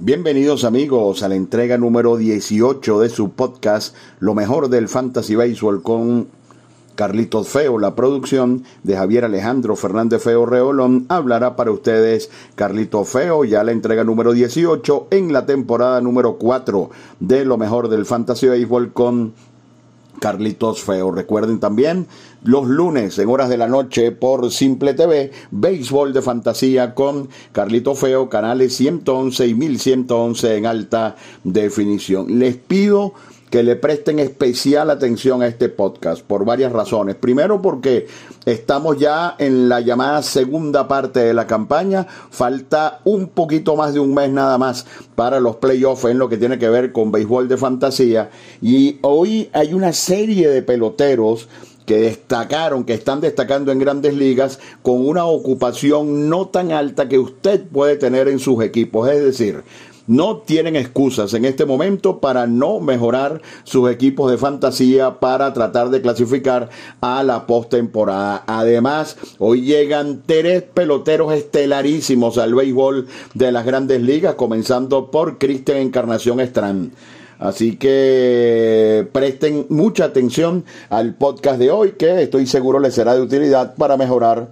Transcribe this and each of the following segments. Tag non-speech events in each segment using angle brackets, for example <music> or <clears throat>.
Bienvenidos amigos a la entrega número 18 de su podcast Lo mejor del Fantasy Baseball con Carlitos Feo. La producción de Javier Alejandro Fernández Feo Reolón hablará para ustedes Carlitos Feo, ya la entrega número 18 en la temporada número 4 de Lo mejor del Fantasy Baseball con Carlitos Feo. Recuerden también los lunes en horas de la noche por Simple TV, Béisbol de Fantasía con Carlitos Feo, canales 111 y 1111 en alta definición. Les pido que le presten especial atención a este podcast por varias razones. Primero porque estamos ya en la llamada segunda parte de la campaña, falta un poquito más de un mes nada más para los playoffs en lo que tiene que ver con béisbol de fantasía y hoy hay una serie de peloteros que destacaron, que están destacando en grandes ligas con una ocupación no tan alta que usted puede tener en sus equipos. Es decir, no tienen excusas en este momento para no mejorar sus equipos de fantasía para tratar de clasificar a la postemporada. Además, hoy llegan tres peloteros estelarísimos al béisbol de las grandes ligas, comenzando por Cristian Encarnación Strand. Así que presten mucha atención al podcast de hoy, que estoy seguro les será de utilidad para mejorar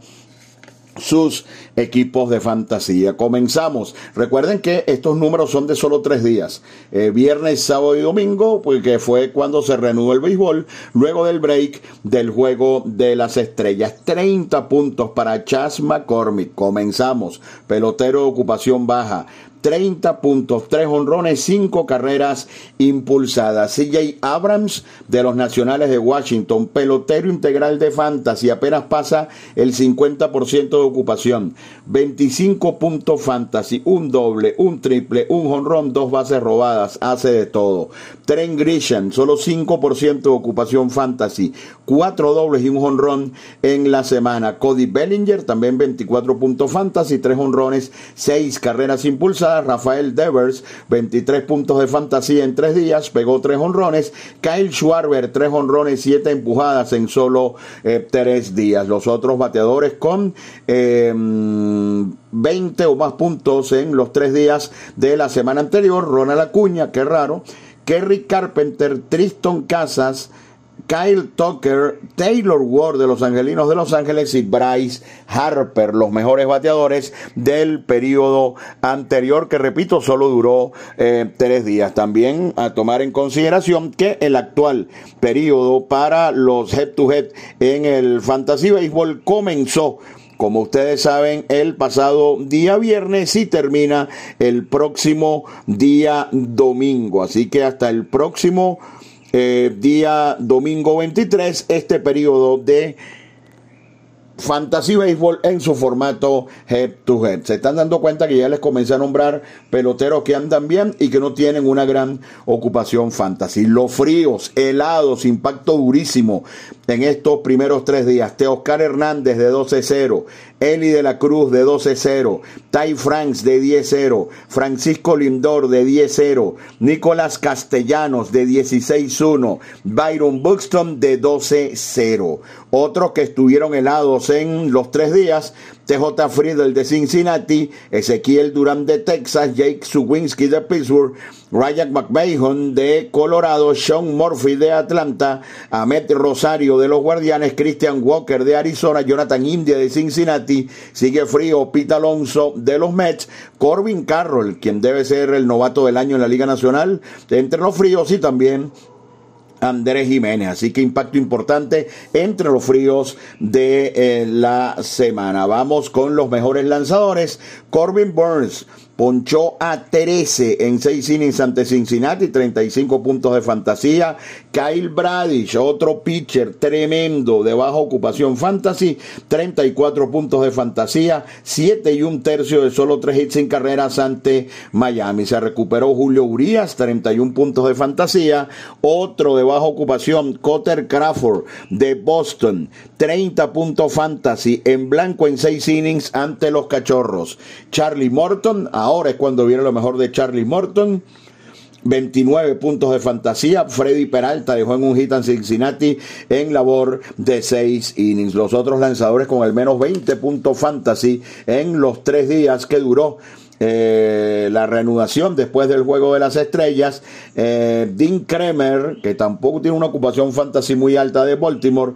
sus equipos de fantasía. Comenzamos. Recuerden que estos números son de solo tres días. Eh, viernes, sábado y domingo, porque fue cuando se reanudó el béisbol, luego del break del juego de las estrellas. 30 puntos para Chas McCormick. Comenzamos. Pelotero de ocupación baja. 30 puntos, 3 honrones, 5 carreras impulsadas. CJ Abrams de los Nacionales de Washington, pelotero integral de Fantasy, apenas pasa el 50% de ocupación. 25 puntos Fantasy, un doble, un triple, un honrón, dos bases robadas, hace de todo. Tren Grisham, solo 5% de ocupación Fantasy, 4 dobles y un honrón en la semana. Cody Bellinger, también 24 puntos Fantasy, 3 honrones, 6 carreras impulsadas. Rafael Devers, 23 puntos de fantasía en 3 días, pegó 3 honrones. Kyle Schwarber, 3 honrones, 7 empujadas en solo 3 eh, días. Los otros bateadores con 20 em, o más puntos en los 3 días de la semana anterior. Ronald Acuña, qué raro. Kerry Carpenter, Tristan Casas, Kyle Tucker, Taylor Ward de los Angelinos de Los Ángeles y Bryce Harper, los mejores bateadores del periodo anterior, que repito, solo duró eh, tres días. También a tomar en consideración que el actual periodo para los head-to-head en el Fantasy Baseball comenzó como ustedes saben, el pasado día viernes y termina el próximo día domingo. Así que hasta el próximo eh, día domingo 23, este periodo de Fantasy Baseball en su formato head to head. Se están dando cuenta que ya les comencé a nombrar peloteros que andan bien y que no tienen una gran ocupación fantasy. Los fríos, helados, impacto durísimo en estos primeros tres días. Teoscar Hernández de 12-0, Eli de la Cruz de 12-0, Ty Franks de 10-0, Francisco Lindor de 10-0, Nicolás Castellanos de 16-1, Byron Buxton de 12-0. Otros que estuvieron helados en los tres días, TJ Friedel de Cincinnati, Ezequiel Durán de Texas, Jake Suwinski de Pittsburgh, Ryan McMahon de Colorado, Sean Murphy de Atlanta, Ahmed Rosario de los Guardianes, Christian Walker de Arizona, Jonathan India de Cincinnati, sigue frío Pete Alonso de los Mets, Corbin Carroll, quien debe ser el novato del año en la Liga Nacional, entre los fríos y también Andrés Jiménez. Así que impacto importante entre los fríos de eh, la semana. Vamos con los mejores lanzadores. Corbin Burns ponchó a 13 en 6 innings ante Cincinnati, 35 puntos de fantasía. Kyle Bradish, otro pitcher tremendo de baja ocupación fantasy, 34 puntos de fantasía, 7 y un tercio de solo 3 hits en carreras ante Miami. Se recuperó Julio Urias, 31 puntos de fantasía. Otro de baja ocupación, Cotter Crawford de Boston, 30 puntos fantasy en blanco en 6 innings ante los cachorros. Charlie Morton, Ahora es cuando viene lo mejor de Charlie Morton. 29 puntos de fantasía. Freddy Peralta dejó en un hit en Cincinnati en labor de 6 innings. Los otros lanzadores con al menos 20 puntos fantasy en los tres días que duró eh, la reanudación después del Juego de las Estrellas. Eh, Dean Kremer, que tampoco tiene una ocupación fantasy muy alta de Baltimore.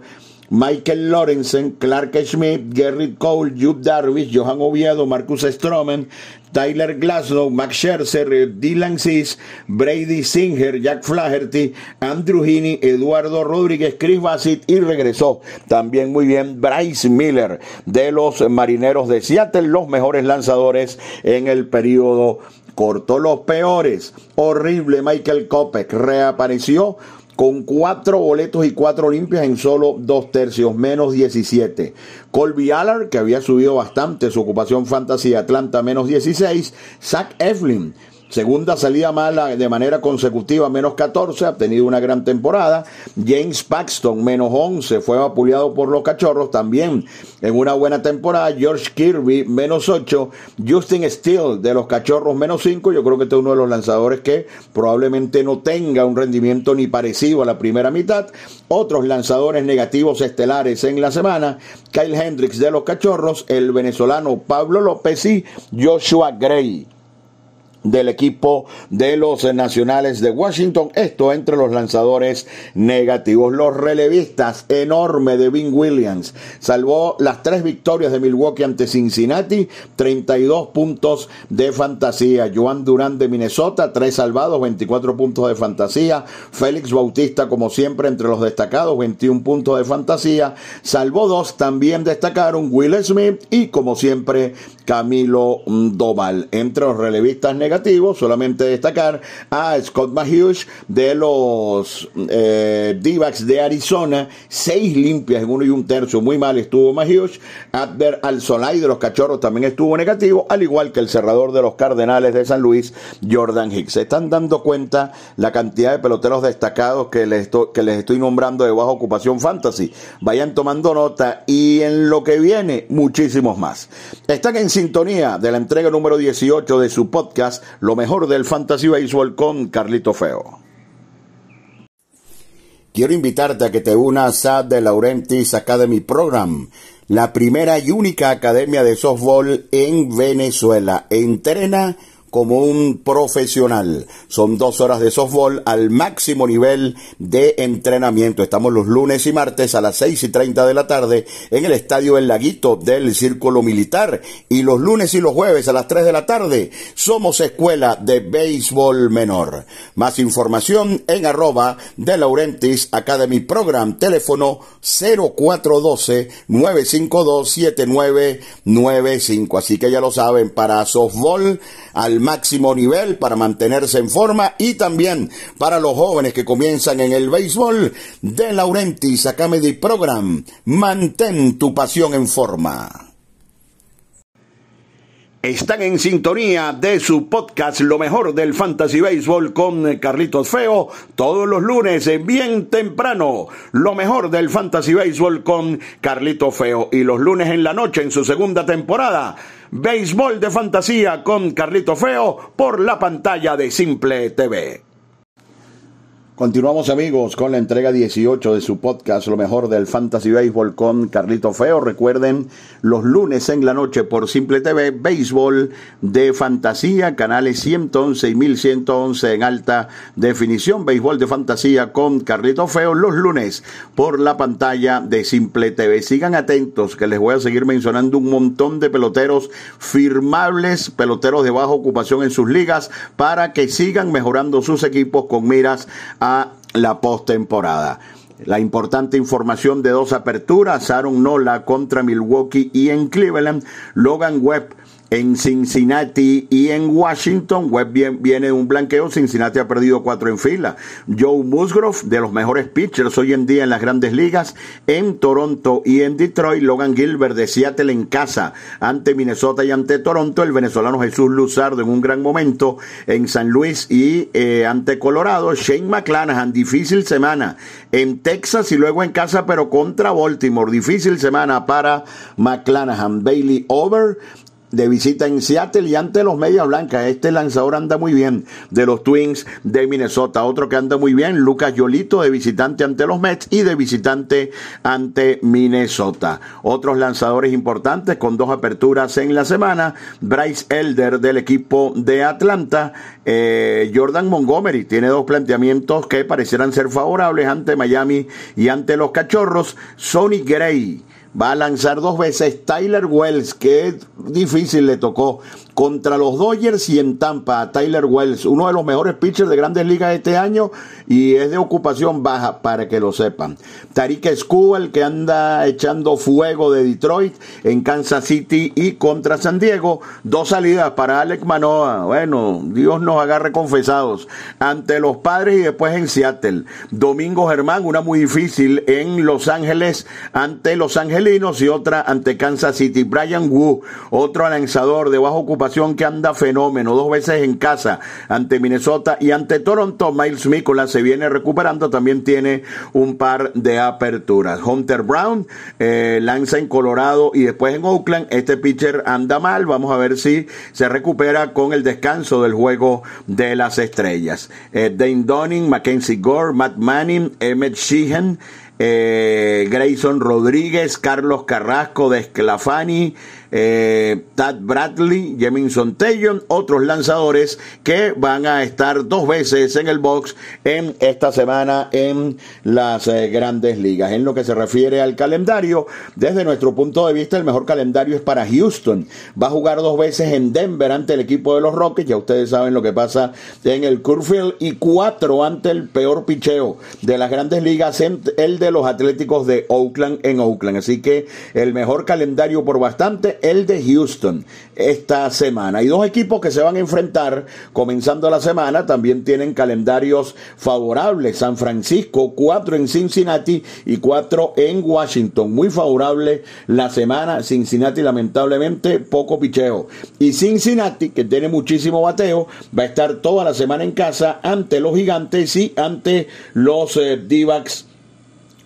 Michael Lorenzen, Clark Schmidt, Gerrit Cole, Jude Darvish, Johan Oviedo, Marcus Stroman, Tyler Glasnow, Max Scherzer, Dylan Cis, Brady Singer, Jack Flaherty, Andrew Heaney, Eduardo Rodríguez, Chris Bassett y regresó también muy bien Bryce Miller de los Marineros de Seattle, los mejores lanzadores en el periodo corto. Los peores, horrible Michael Kopech reapareció con cuatro boletos y cuatro limpias en solo dos tercios, menos 17. Colby Allard, que había subido bastante su ocupación fantasy Atlanta, menos 16. Zach Eflin, Segunda salida mala de manera consecutiva, menos 14, ha tenido una gran temporada. James Paxton, menos 11, fue vapuleado por los cachorros también en una buena temporada. George Kirby, menos 8. Justin Steele, de los cachorros, menos 5. Yo creo que este es uno de los lanzadores que probablemente no tenga un rendimiento ni parecido a la primera mitad. Otros lanzadores negativos estelares en la semana. Kyle Hendricks de los cachorros, el venezolano Pablo López y Joshua Gray del equipo de los nacionales de Washington. Esto entre los lanzadores negativos. Los relevistas, enorme de Vin Williams. Salvó las tres victorias de Milwaukee ante Cincinnati. 32 puntos de fantasía. Joan Durán de Minnesota, tres salvados, 24 puntos de fantasía. Félix Bautista, como siempre, entre los destacados, 21 puntos de fantasía. Salvó dos, también destacaron Will Smith y, como siempre, Camilo Doval. Entre los relevistas negativos solamente destacar a Scott Mahugh de los eh, D-backs de Arizona, seis limpias en uno y un tercio, muy mal estuvo Mahugh. Adver Al-Solay de los Cachorros también estuvo negativo, al igual que el cerrador de los Cardenales de San Luis, Jordan Hicks. Se están dando cuenta la cantidad de peloteros destacados que les estoy nombrando de baja ocupación fantasy. Vayan tomando nota y en lo que viene, muchísimos más. Están en sintonía de la entrega número 18 de su podcast lo mejor del Fantasy Baseball con Carlito Feo. Quiero invitarte a que te unas a The Laurentiis Academy Program, la primera y única academia de softball en Venezuela. Entrena como un profesional. Son dos horas de softball al máximo nivel de entrenamiento. Estamos los lunes y martes a las seis y treinta de la tarde en el estadio El Laguito del Círculo Militar. Y los lunes y los jueves a las tres de la tarde somos escuela de béisbol menor. Más información en arroba de Laurentis Academy Program. Teléfono 0412-952-7995. Así que ya lo saben, para softball al máximo nivel para mantenerse en forma y también para los jóvenes que comienzan en el béisbol de Laurentis Academy Program. Mantén tu pasión en forma. Están en sintonía de su podcast Lo mejor del Fantasy Baseball con Carlitos Feo todos los lunes bien temprano. Lo mejor del Fantasy Baseball con Carlitos Feo y los lunes en la noche en su segunda temporada Béisbol de Fantasía con Carlito Feo por la pantalla de Simple TV. Continuamos amigos con la entrega 18 de su podcast Lo mejor del Fantasy Baseball con Carlito Feo. Recuerden los lunes en la noche por Simple TV, Béisbol de Fantasía, canales 111 y 1111 en alta definición. Béisbol de Fantasía con Carlito Feo los lunes por la pantalla de Simple TV. Sigan atentos que les voy a seguir mencionando un montón de peloteros firmables, peloteros de baja ocupación en sus ligas para que sigan mejorando sus equipos con miras a la postemporada. La importante información de dos aperturas, Aaron Nola contra Milwaukee y en Cleveland, Logan Webb en Cincinnati y en Washington. Webb viene un blanqueo. Cincinnati ha perdido cuatro en fila. Joe Musgrove, de los mejores pitchers hoy en día en las grandes ligas. En Toronto y en Detroit. Logan Gilbert de Seattle en casa ante Minnesota y ante Toronto. El venezolano Jesús Luzardo en un gran momento en San Luis y eh, ante Colorado. Shane McClanahan, difícil semana en Texas y luego en casa, pero contra Baltimore. Difícil semana para McClanahan. Bailey Over de visita en Seattle y ante los Medias Blancas. Este lanzador anda muy bien de los Twins de Minnesota. Otro que anda muy bien, Lucas Yolito de visitante ante los Mets y de visitante ante Minnesota. Otros lanzadores importantes con dos aperturas en la semana. Bryce Elder del equipo de Atlanta. Eh, Jordan Montgomery tiene dos planteamientos que parecieran ser favorables ante Miami y ante los Cachorros. Sonny Gray va a lanzar dos veces Tyler Wells, que difícil le tocó contra los Dodgers y en Tampa Tyler Wells, uno de los mejores pitchers de grandes ligas este año y es de ocupación baja para que lo sepan. Tariq Skubal que anda echando fuego de Detroit en Kansas City y contra San Diego, dos salidas para Alec Manoa, bueno, Dios nos agarre confesados, ante los padres y después en Seattle. Domingo Germán, una muy difícil en Los Ángeles ante los angelinos y otra ante Kansas City. Brian Wu, otro lanzador de bajo ocupación que anda fenómeno, dos veces en casa ante Minnesota y ante Toronto. Miles Mikola se viene recuperando, también tiene un par de aperturas. Hunter Brown eh, lanza en Colorado y después en Oakland. Este pitcher anda mal, vamos a ver si se recupera con el descanso del juego de las estrellas. Eh, Dane Donning, Mackenzie Gore, Matt Manning, Emmett Sheehan. Eh, Grayson Rodríguez, Carlos Carrasco de Esclafani, eh, Tad Bradley, Jeminson Taylor, otros lanzadores que van a estar dos veces en el box en esta semana en las eh, grandes ligas. En lo que se refiere al calendario, desde nuestro punto de vista, el mejor calendario es para Houston. Va a jugar dos veces en Denver ante el equipo de los Rockets, ya ustedes saben lo que pasa en el Curfield, y cuatro ante el peor picheo de las grandes ligas, el de los Atléticos de Oakland en Oakland. Así que el mejor calendario por bastante el de Houston esta semana. Hay dos equipos que se van a enfrentar comenzando la semana, también tienen calendarios favorables. San Francisco, cuatro en Cincinnati y cuatro en Washington. Muy favorable la semana. Cincinnati lamentablemente poco picheo. Y Cincinnati, que tiene muchísimo bateo, va a estar toda la semana en casa ante los gigantes y ante los eh,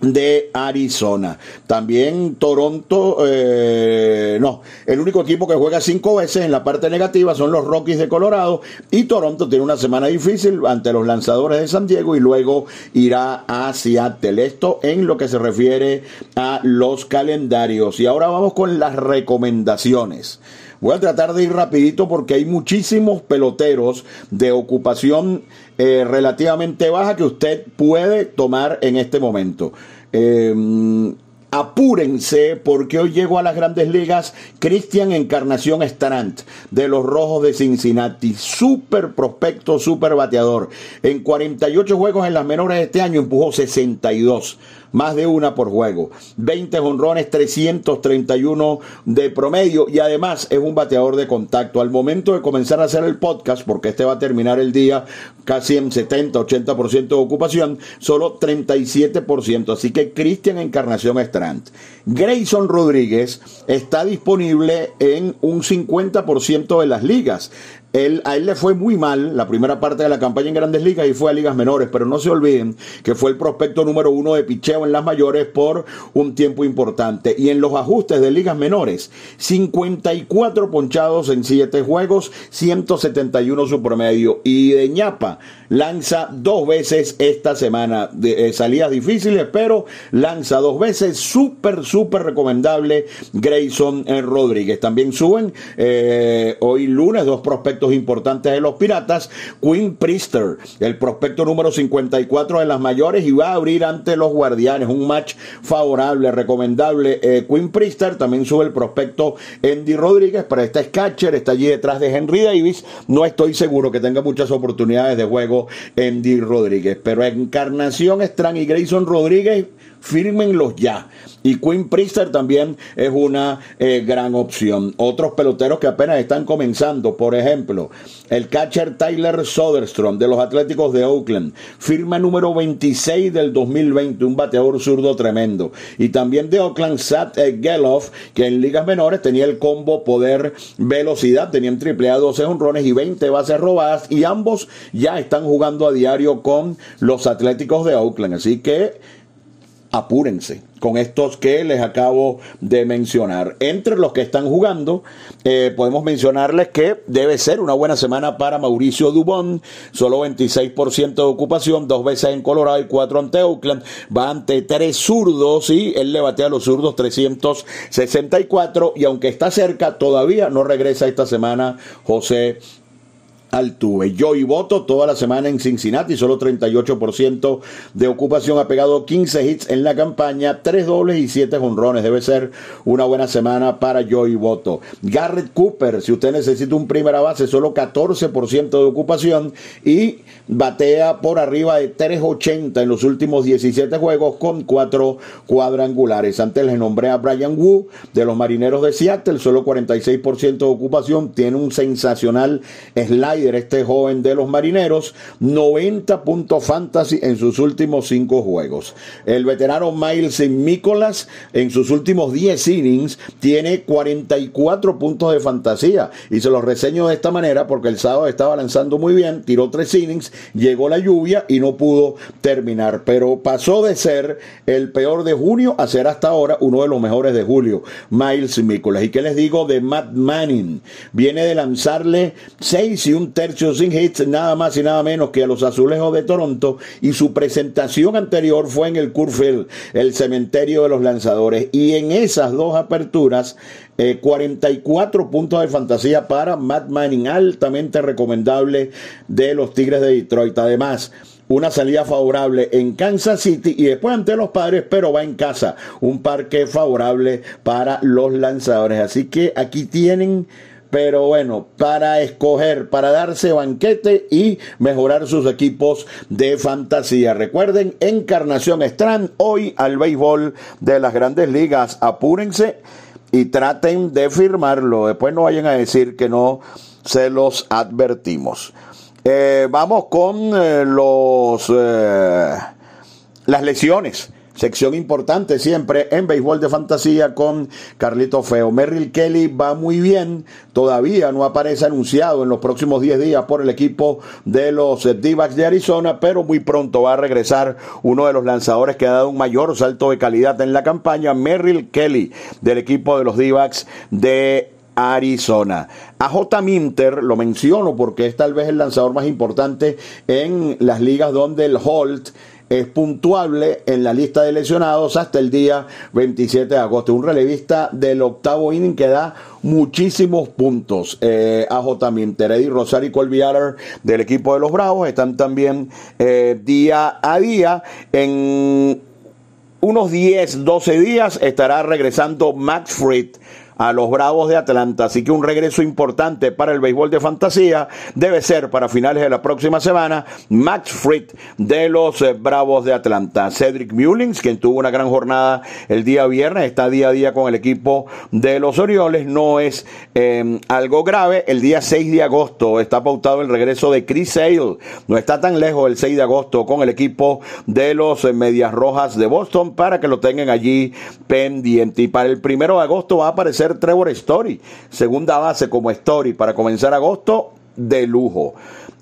de Arizona. También Toronto, eh, no, el único equipo que juega cinco veces en la parte negativa son los Rockies de Colorado y Toronto tiene una semana difícil ante los lanzadores de San Diego y luego irá a Seattle. Esto en lo que se refiere a los calendarios. Y ahora vamos con las recomendaciones. Voy a tratar de ir rapidito porque hay muchísimos peloteros de ocupación eh, relativamente baja que usted puede tomar en este momento. Em, apúrense porque hoy llegó a las grandes ligas Cristian Encarnación Starant de los Rojos de Cincinnati. Súper prospecto, súper bateador. En 48 juegos en las menores de este año empujó 62 más de una por juego. 20 honrones, 331 de promedio y además es un bateador de contacto. Al momento de comenzar a hacer el podcast, porque este va a terminar el día casi en 70, 80% de ocupación, solo 37%. Así que Cristian Encarnación Strand. Grayson Rodríguez está disponible en un 50% de las ligas. Él, a él le fue muy mal la primera parte de la campaña en grandes ligas y fue a ligas menores, pero no se olviden que fue el prospecto número uno de picheo en las mayores por un tiempo importante. Y en los ajustes de ligas menores, 54 ponchados en 7 juegos, 171 su promedio. Y de ñapa lanza dos veces esta semana. Eh, salidas difíciles, pero lanza dos veces. Súper, súper recomendable Grayson eh, Rodríguez. También suben eh, hoy lunes dos prospectos importantes de los Piratas, Quinn Priester, el prospecto número 54 de las mayores y va a abrir ante los Guardianes, un match favorable, recomendable. Eh, Quinn Priester también sube el prospecto Andy Rodríguez, pero este es catcher, está allí detrás de Henry Davis. No estoy seguro que tenga muchas oportunidades de juego Andy Rodríguez, pero Encarnación Strang y Grayson Rodríguez fírmenlos ya. Y Quinn Priester también es una eh, gran opción. Otros peloteros que apenas están comenzando, por ejemplo, el catcher Tyler Soderstrom de los Atléticos de Oakland, firma número 26 del 2020, un bateador zurdo tremendo. Y también de Oakland, Sat eh, Geloff, que en ligas menores tenía el combo poder velocidad, tenían triple A 12 honrones y 20 bases robadas, y ambos ya están jugando a diario con los Atléticos de Oakland. Así que apúrense con estos que les acabo de mencionar. Entre los que están jugando, eh, podemos mencionarles que debe ser una buena semana para Mauricio Dubón, solo 26% de ocupación, dos veces en Colorado y cuatro ante Oakland, va ante tres zurdos y él le batea a los zurdos 364 y aunque está cerca, todavía no regresa esta semana José Altuve. Joey Voto toda la semana en Cincinnati, solo 38% de ocupación, ha pegado 15 hits en la campaña, 3 dobles y 7 jonrones. Debe ser una buena semana para Joey Voto. Garrett Cooper, si usted necesita un primera base, solo 14% de ocupación y batea por arriba de 3.80 en los últimos 17 juegos con 4 cuadrangulares. Antes le nombré a Brian Wu de los Marineros de Seattle, solo 46% de ocupación, tiene un sensacional slider este joven de los marineros, 90 puntos fantasy en sus últimos 5 juegos. El veterano Miles Nicholas en sus últimos 10 innings tiene 44 puntos de fantasía y se los reseño de esta manera porque el sábado estaba lanzando muy bien, tiró 3 innings, llegó la lluvia y no pudo terminar, pero pasó de ser el peor de junio a ser hasta ahora uno de los mejores de julio, Miles Nicholas. ¿Y qué les digo de Matt Manning? Viene de lanzarle 6 y un tercio sin hits, nada más y nada menos que a los azulejos de Toronto, y su presentación anterior fue en el Curfield, el cementerio de los lanzadores, y en esas dos aperturas, 44 eh, puntos de fantasía para Matt Manning, altamente recomendable de los Tigres de Detroit. Además, una salida favorable en Kansas City y después ante los padres, pero va en casa. Un parque favorable para los lanzadores. Así que aquí tienen pero bueno, para escoger, para darse banquete y mejorar sus equipos de fantasía. Recuerden, Encarnación Strand, hoy al béisbol de las grandes ligas. Apúrense y traten de firmarlo. Después no vayan a decir que no se los advertimos. Eh, vamos con eh, los eh, las lesiones. Sección importante siempre en béisbol de fantasía con Carlito Feo. Merrill Kelly va muy bien, todavía no aparece anunciado en los próximos 10 días por el equipo de los d de Arizona, pero muy pronto va a regresar uno de los lanzadores que ha dado un mayor salto de calidad en la campaña, Merrill Kelly, del equipo de los d de Arizona. A J. Minter lo menciono porque es tal vez el lanzador más importante en las ligas donde el Holt es puntuable en la lista de lesionados hasta el día 27 de agosto. Un relevista del octavo inning que da muchísimos puntos eh, a J. Minter. Eddie Rosario y Colby del equipo de los Bravos están también eh, día a día en unos 10, 12 días estará regresando Max Fried a los Bravos de Atlanta. Así que un regreso importante para el béisbol de fantasía debe ser para finales de la próxima semana Max Fried de los eh, Bravos de Atlanta. Cedric Mullins, quien tuvo una gran jornada el día viernes, está día a día con el equipo de los Orioles. No es em, algo grave. El día 6 de agosto está pautado el regreso de Chris Sale. No está tan lejos el 6 de agosto con el equipo de los eh, Medias Rojas de Boston para que lo tengan allí pendiente. Y para el primero de agosto va a aparecer Trevor Story, segunda base como Story para comenzar agosto de lujo.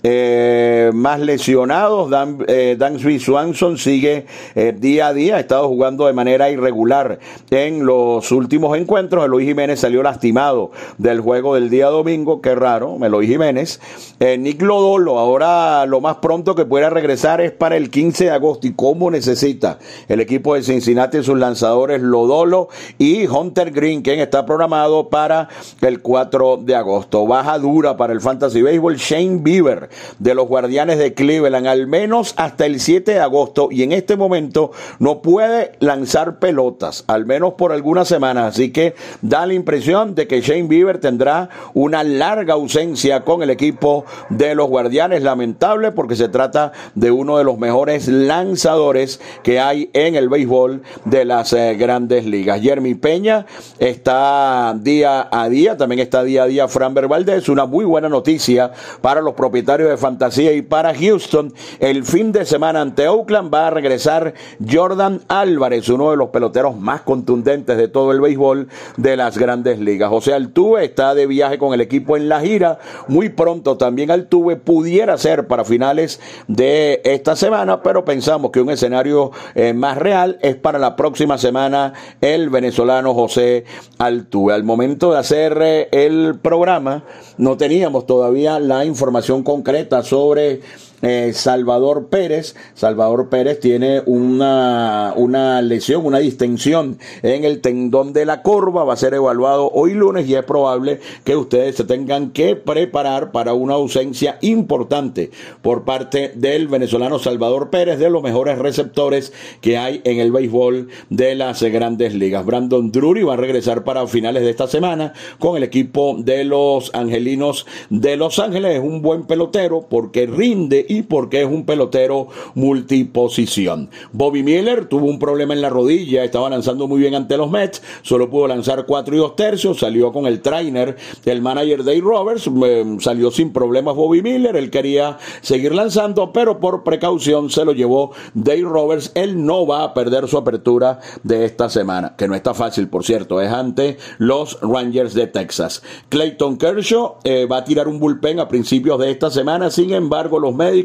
Eh, más lesionados, Dan, eh, Swanson sigue eh, día a día, ha estado jugando de manera irregular en los últimos encuentros. Eloy Jiménez salió lastimado del juego del día domingo, qué raro, Eloy Jiménez. Eh, Nick Lodolo, ahora lo más pronto que pueda regresar es para el 15 de agosto. ¿Y cómo necesita el equipo de Cincinnati sus lanzadores Lodolo y Hunter Green, quien está programado para el 4 de agosto? Baja dura para el Fantasy Baseball, Shane Bieber de los Guardianes de Cleveland, al menos hasta el 7 de agosto, y en este momento no puede lanzar pelotas, al menos por algunas semanas. Así que da la impresión de que Shane Bieber tendrá una larga ausencia con el equipo de los Guardianes. Lamentable porque se trata de uno de los mejores lanzadores que hay en el béisbol de las eh, grandes ligas. Jeremy Peña está día a día, también está día a día Fran Valdez, una muy buena noticia para los propietarios de fantasía y para Houston, el fin de semana ante Oakland va a regresar Jordan Álvarez, uno de los peloteros más contundentes de todo el béisbol de las grandes ligas. José Altuve está de viaje con el equipo en la gira. Muy pronto también Altuve pudiera ser para finales de esta semana, pero pensamos que un escenario eh, más real es para la próxima semana el venezolano José Altuve. Al momento de hacer eh, el programa, no teníamos todavía la información concreta sobre eh, Salvador Pérez. Salvador Pérez tiene una, una lesión, una distensión en el tendón de la corva. Va a ser evaluado hoy lunes y es probable que ustedes se tengan que preparar para una ausencia importante por parte del venezolano Salvador Pérez, de los mejores receptores que hay en el béisbol de las grandes ligas. Brandon Drury va a regresar para finales de esta semana con el equipo de los Angelinos de Los Ángeles. Es un buen pelotero porque rinde porque es un pelotero multiposición. Bobby Miller tuvo un problema en la rodilla, estaba lanzando muy bien ante los Mets, solo pudo lanzar cuatro y dos tercios, salió con el trainer del manager Dave Roberts, eh, salió sin problemas Bobby Miller, él quería seguir lanzando, pero por precaución se lo llevó Dave Roberts, él no va a perder su apertura de esta semana, que no está fácil, por cierto, es ante los Rangers de Texas. Clayton Kershaw eh, va a tirar un bullpen a principios de esta semana, sin embargo, los médicos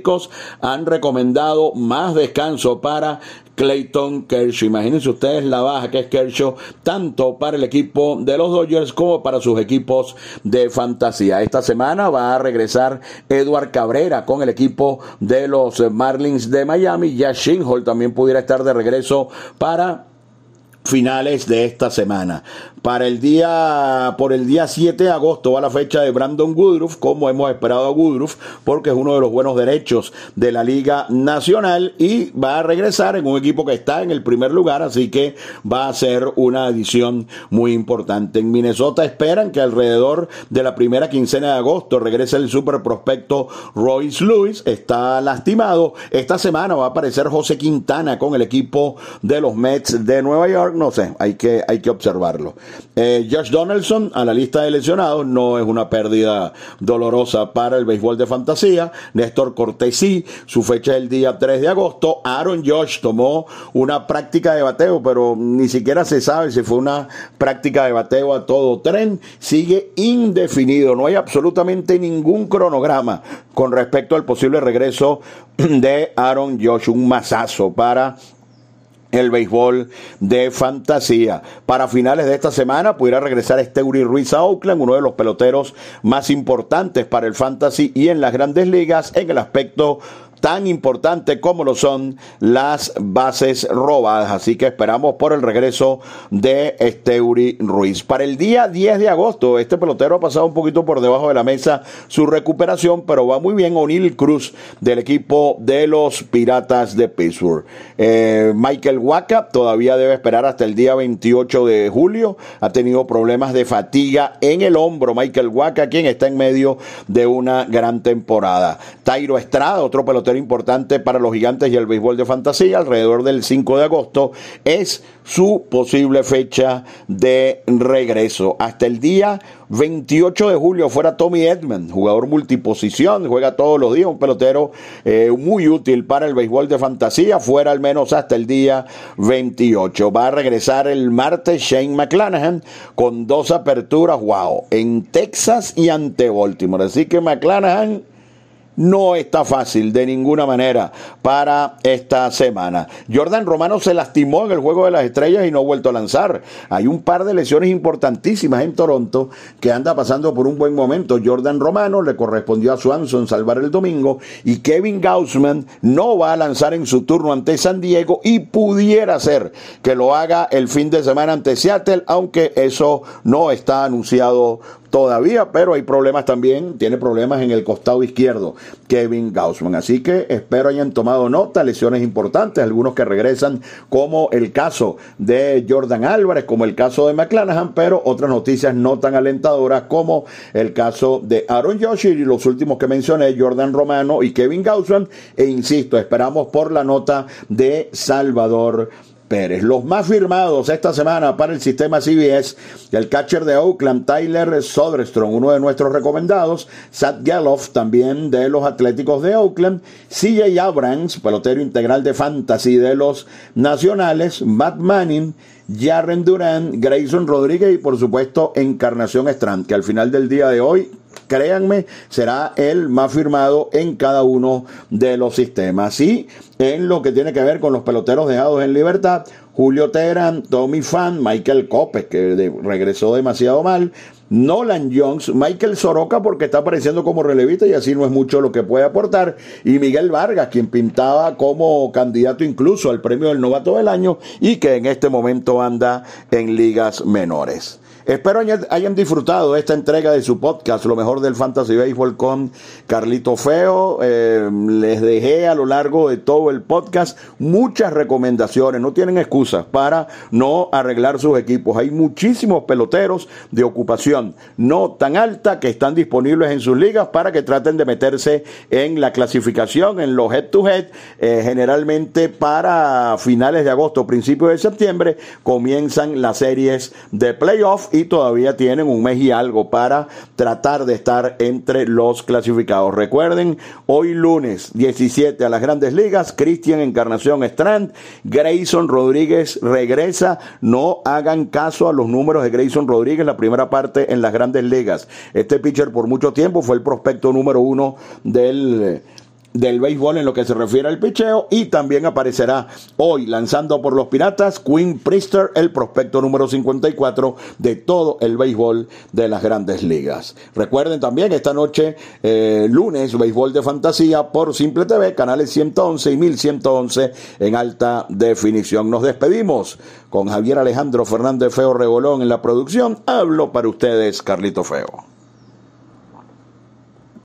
han recomendado más descanso para Clayton Kershaw. Imagínense ustedes la baja que es Kershaw, tanto para el equipo de los Dodgers como para sus equipos de fantasía. Esta semana va a regresar Edward Cabrera con el equipo de los Marlins de Miami. Ya Shinhold también pudiera estar de regreso para finales de esta semana. Para el día, por el día 7 de agosto va la fecha de Brandon Woodruff, como hemos esperado a Woodruff, porque es uno de los buenos derechos de la Liga Nacional y va a regresar en un equipo que está en el primer lugar, así que va a ser una adición muy importante. En Minnesota esperan que alrededor de la primera quincena de agosto regrese el super prospecto Royce Lewis, está lastimado. Esta semana va a aparecer José Quintana con el equipo de los Mets de Nueva York, no sé, hay que, hay que observarlo. Eh, Josh Donaldson a la lista de lesionados no es una pérdida dolorosa para el béisbol de fantasía. Néstor Cortesí, su fecha es el día 3 de agosto. Aaron Josh tomó una práctica de bateo, pero ni siquiera se sabe si fue una práctica de bateo a todo tren. Sigue indefinido, no hay absolutamente ningún cronograma con respecto al posible regreso <clears throat> de Aaron Josh. Un masazo para el béisbol de fantasía. Para finales de esta semana pudiera regresar Steuri Ruiz a Oakland, uno de los peloteros más importantes para el fantasy y en las grandes ligas en el aspecto tan importante como lo son las bases robadas. Así que esperamos por el regreso de Esteuri Ruiz. Para el día 10 de agosto, este pelotero ha pasado un poquito por debajo de la mesa su recuperación, pero va muy bien O'Neill Cruz del equipo de los Piratas de Pittsburgh. Eh, Michael Waka todavía debe esperar hasta el día 28 de julio. Ha tenido problemas de fatiga en el hombro. Michael Waka, quien está en medio de una gran temporada. Tairo Estrada, otro pelotero importante para los gigantes y el béisbol de fantasía, alrededor del 5 de agosto, es su posible fecha de regreso. Hasta el día 28 de julio fuera Tommy Edman, jugador multiposición, juega todos los días, un pelotero eh, muy útil para el béisbol de fantasía, fuera al menos hasta el día 28. Va a regresar el martes Shane McClanahan con dos aperturas, wow, en Texas y ante Baltimore. Así que McClanahan no está fácil de ninguna manera para esta semana. Jordan Romano se lastimó en el juego de las estrellas y no ha vuelto a lanzar. Hay un par de lesiones importantísimas en Toronto que anda pasando por un buen momento. Jordan Romano le correspondió a Swanson salvar el domingo y Kevin Gaussman no va a lanzar en su turno ante San Diego y pudiera ser que lo haga el fin de semana ante Seattle, aunque eso no está anunciado todavía, pero hay problemas también, tiene problemas en el costado izquierdo, Kevin Gaussman. Así que espero hayan tomado nota, lesiones importantes, algunos que regresan, como el caso de Jordan Álvarez, como el caso de McClanahan, pero otras noticias no tan alentadoras como el caso de Aaron Josh y los últimos que mencioné, Jordan Romano y Kevin Gaussman. E insisto, esperamos por la nota de Salvador Pérez. Los más firmados esta semana para el sistema CBS, el catcher de Oakland, Tyler Soderstrom, uno de nuestros recomendados, Sat Geloff, también de los Atléticos de Oakland, CJ Abrams, pelotero integral de fantasy de los Nacionales, Matt Manning, Jaren Duran, Grayson Rodríguez y por supuesto Encarnación Strand, que al final del día de hoy créanme, será el más firmado en cada uno de los sistemas. Y en lo que tiene que ver con los peloteros dejados en libertad, Julio Teherán, Tommy Fan, Michael Copes, que regresó demasiado mal, Nolan Jones, Michael Soroka porque está apareciendo como relevista y así no es mucho lo que puede aportar, y Miguel Vargas, quien pintaba como candidato incluso al premio del novato del año y que en este momento anda en ligas menores. Espero hayan disfrutado esta entrega de su podcast, lo mejor del Fantasy Baseball con Carlito Feo. Eh, les dejé a lo largo de todo el podcast muchas recomendaciones. No tienen excusas para no arreglar sus equipos. Hay muchísimos peloteros de ocupación no tan alta que están disponibles en sus ligas para que traten de meterse en la clasificación, en los head-to-head. Eh, generalmente para finales de agosto, principios de septiembre, comienzan las series de playoff y todavía tienen un mes y algo para tratar de estar entre los clasificados. Recuerden, hoy lunes 17 a las grandes ligas, Cristian Encarnación Strand, Grayson Rodríguez regresa. No hagan caso a los números de Grayson Rodríguez, la primera parte en las grandes ligas. Este pitcher por mucho tiempo fue el prospecto número uno del del béisbol en lo que se refiere al picheo y también aparecerá hoy lanzando por los Piratas Quinn Priester, el prospecto número 54 de todo el béisbol de las grandes ligas. Recuerden también esta noche, eh, lunes, béisbol de fantasía por Simple TV, canales 111 y 1111 en alta definición. Nos despedimos con Javier Alejandro Fernández Feo Rebolón en la producción. Hablo para ustedes, Carlito Feo.